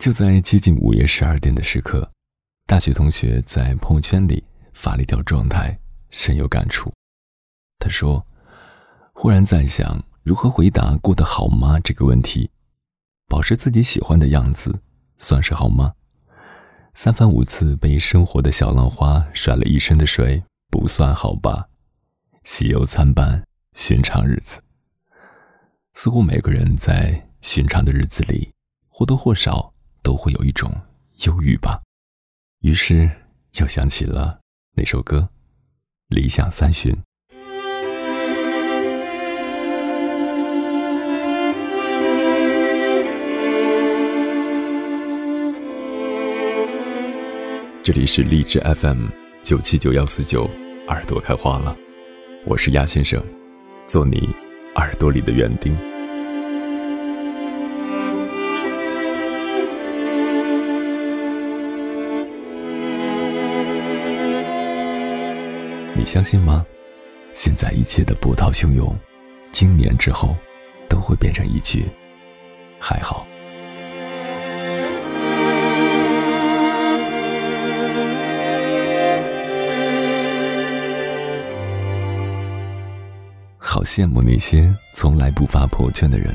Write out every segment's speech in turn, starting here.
就在接近午夜十二点的时刻，大学同学在朋友圈里发了一条状态，深有感触。他说：“忽然在想如何回答‘过得好吗’这个问题，保持自己喜欢的样子，算是好吗？三番五次被生活的小浪花甩了一身的水，不算好吧？喜忧参半，寻常日子。似乎每个人在寻常的日子里，或多或少。”都会有一种忧郁吧，于是又想起了那首歌《理想三旬》。这里是荔枝 FM 九七九幺四九，耳朵开花了，我是鸭先生，做你耳朵里的园丁。你相信吗？现在一切的波涛汹涌，经年之后，都会变成一句“还好”。好羡慕那些从来不发朋友圈的人，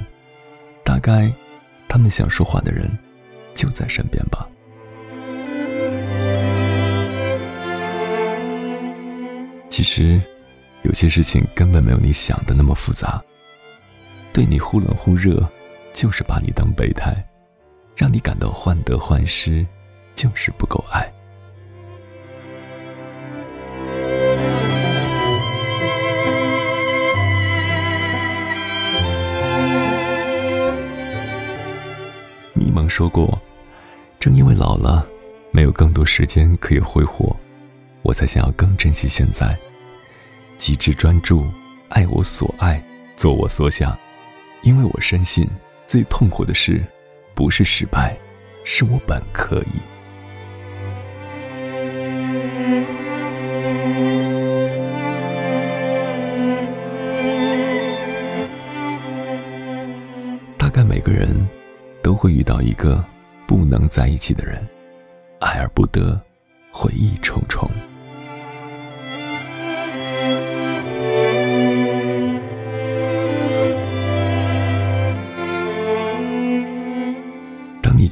大概他们想说话的人就在身边吧。其实，有些事情根本没有你想的那么复杂。对你忽冷忽热，就是把你当备胎；让你感到患得患失，就是不够爱。迷蒙说过：“正因为老了，没有更多时间可以挥霍。”我才想要更珍惜现在，极致专注，爱我所爱，做我所想，因为我深信，最痛苦的事，不是失败，是我本可以。大概每个人都会遇到一个不能在一起的人，爱而不得，回忆重重。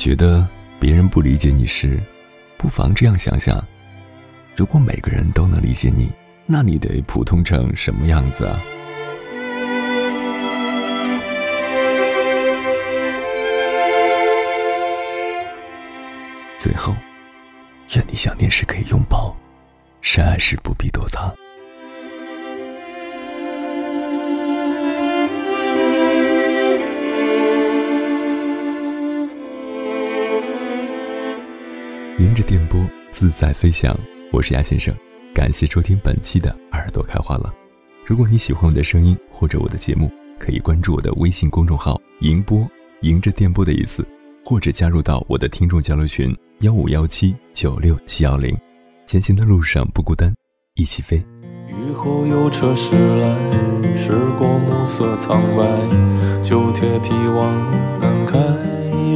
觉得别人不理解你时，不妨这样想想：如果每个人都能理解你，那你得普通成什么样子啊？最后，愿你想念时可以拥抱，深爱时不必躲藏。电波自在飞翔，我是鸭先生，感谢收听本期的耳朵开花了。如果你喜欢我的声音或者我的节目，可以关注我的微信公众号“迎波”，迎着电波的意思，或者加入到我的听众交流群幺五幺七九六七幺零。前行的路上不孤单，一起飞。雨后有车驶来，驶过暮色苍白，旧铁皮往南开，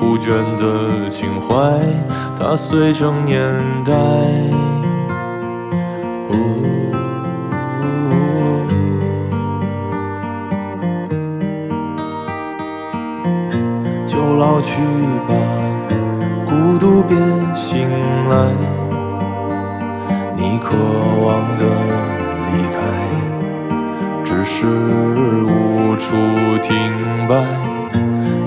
枯卷的情怀，踏碎成年代。就老去吧，孤独别醒来。你渴望的离开，只是无处停摆。